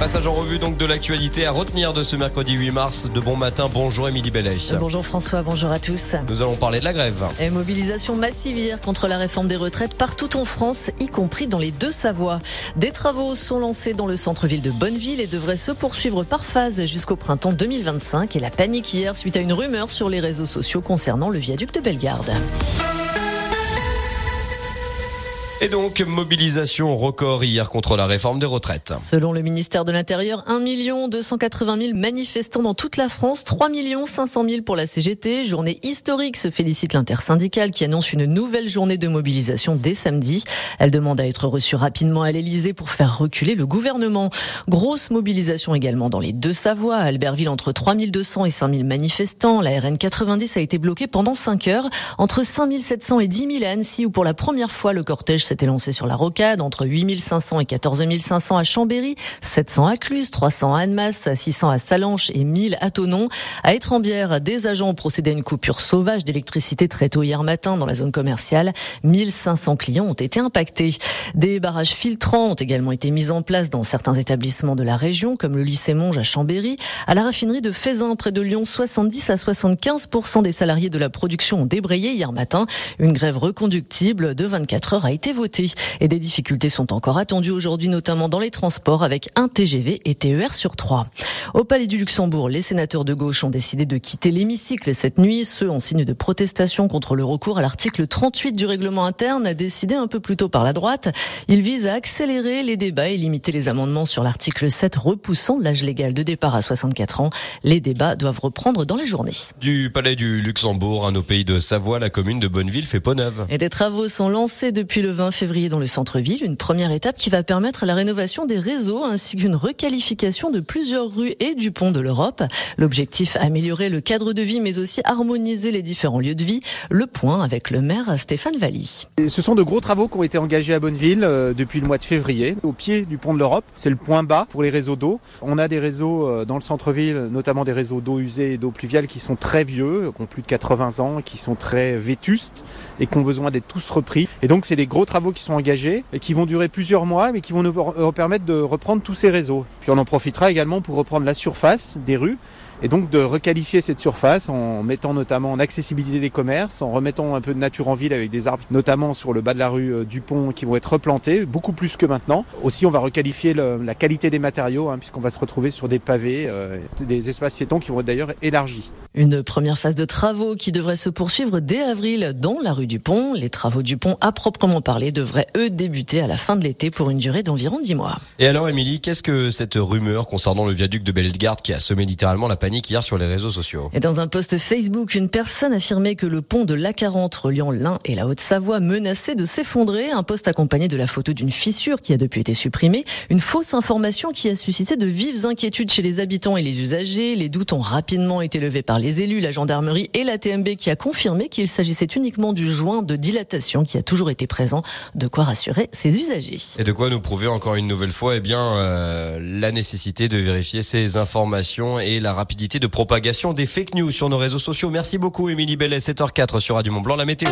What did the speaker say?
Passage en revue donc de l'actualité à retenir de ce mercredi 8 mars. De bon matin, bonjour Émilie Bellet. Bonjour François, bonjour à tous. Nous allons parler de la grève. Et mobilisation massive hier contre la réforme des retraites partout en France, y compris dans les deux Savoies. Des travaux sont lancés dans le centre-ville de Bonneville et devraient se poursuivre par phase jusqu'au printemps 2025. Et la panique hier suite à une rumeur sur les réseaux sociaux concernant le viaduc de Bellegarde. Et donc, mobilisation record hier contre la réforme des retraites. Selon le ministère de l'Intérieur, 1 280 000 manifestants dans toute la France, 3 500 000 pour la CGT. Journée historique, se félicite l'intersyndicale qui annonce une nouvelle journée de mobilisation dès samedi. Elle demande à être reçue rapidement à l'Elysée pour faire reculer le gouvernement. Grosse mobilisation également dans les deux Savoies. À Albertville, entre 3 200 et 5 000 manifestants. La RN 90 a été bloquée pendant 5 heures. Entre 5 700 et 10 000 à Annecy, où pour la première fois le cortège s'était lancé sur la rocade entre 8500 et 14 500 à Chambéry, 700 à Cluse, 300 à Annemasse, 600 à Salanches et 1000 à Tonon. À Étrembière, des agents ont procédé à une coupure sauvage d'électricité très tôt hier matin dans la zone commerciale. 1500 clients ont été impactés. Des barrages filtrants ont également été mis en place dans certains établissements de la région, comme le lycée Monge à Chambéry. À la raffinerie de Faisin, près de Lyon, 70 à 75% des salariés de la production ont débrayé hier matin. Une grève reconductible de 24 heures a été et des difficultés sont encore attendues aujourd'hui, notamment dans les transports avec un TGV et TER sur trois. Au Palais du Luxembourg, les sénateurs de gauche ont décidé de quitter l'hémicycle cette nuit, ce en signe de protestation contre le recours à l'article 38 du règlement interne décidé un peu plus tôt par la droite. Il vise à accélérer les débats et limiter les amendements sur l'article 7 repoussant l'âge légal de départ à 64 ans. Les débats doivent reprendre dans la journée. Du Palais du Luxembourg, un au pays de Savoie, la commune de Bonneville fait peau neuve. Et des travaux sont lancés depuis le 20 février dans le centre-ville, une première étape qui va permettre la rénovation des réseaux ainsi qu'une requalification de plusieurs rues et du pont de l'Europe. L'objectif, améliorer le cadre de vie mais aussi harmoniser les différents lieux de vie. Le point avec le maire Stéphane Valli. Ce sont de gros travaux qui ont été engagés à Bonneville euh, depuis le mois de février, au pied du pont de l'Europe. C'est le point bas pour les réseaux d'eau. On a des réseaux euh, dans le centre-ville, notamment des réseaux d'eau usée et d'eau pluviale qui sont très vieux, qui ont plus de 80 ans, qui sont très vétustes et qui ont besoin d'être tous repris. Et donc c'est des gros travaux qui sont engagés et qui vont durer plusieurs mois, mais qui vont nous permettre de reprendre tous ces réseaux. Puis on en profitera également pour reprendre la surface des rues et donc de requalifier cette surface en mettant notamment en accessibilité des commerces, en remettant un peu de nature en ville avec des arbres, notamment sur le bas de la rue euh, du pont, qui vont être replantés, beaucoup plus que maintenant. Aussi, on va requalifier la qualité des matériaux, hein, puisqu'on va se retrouver sur des pavés, euh, des espaces piétons qui vont être d'ailleurs élargis. Une première phase de travaux qui devrait se poursuivre dès avril dans la rue du Pont. Les travaux du pont à proprement parler devraient eux débuter à la fin de l'été pour une durée d'environ 10 mois. Et alors Émilie, qu'est-ce que cette rumeur concernant le viaduc de Bellegarde qui a semé littéralement la panique hier sur les réseaux sociaux? Et dans un post Facebook, une personne affirmait que le pont de l'A40 reliant l'Ain et la Haute-Savoie menaçait de s'effondrer. Un post accompagné de la photo d'une fissure qui a depuis été supprimée. Une fausse information qui a suscité de vives inquiétudes chez les habitants et les usagers. Les doutes ont rapidement été levés par les élus, la gendarmerie et la TMB qui a confirmé qu'il s'agissait uniquement du joint de dilatation qui a toujours été présent, de quoi rassurer ses usagers. Et de quoi nous prouver encore une nouvelle fois eh bien, euh, la nécessité de vérifier ces informations et la rapidité de propagation des fake news sur nos réseaux sociaux. Merci beaucoup Émilie Bellet, 7h04 sur Radio Mont Blanc, la météo.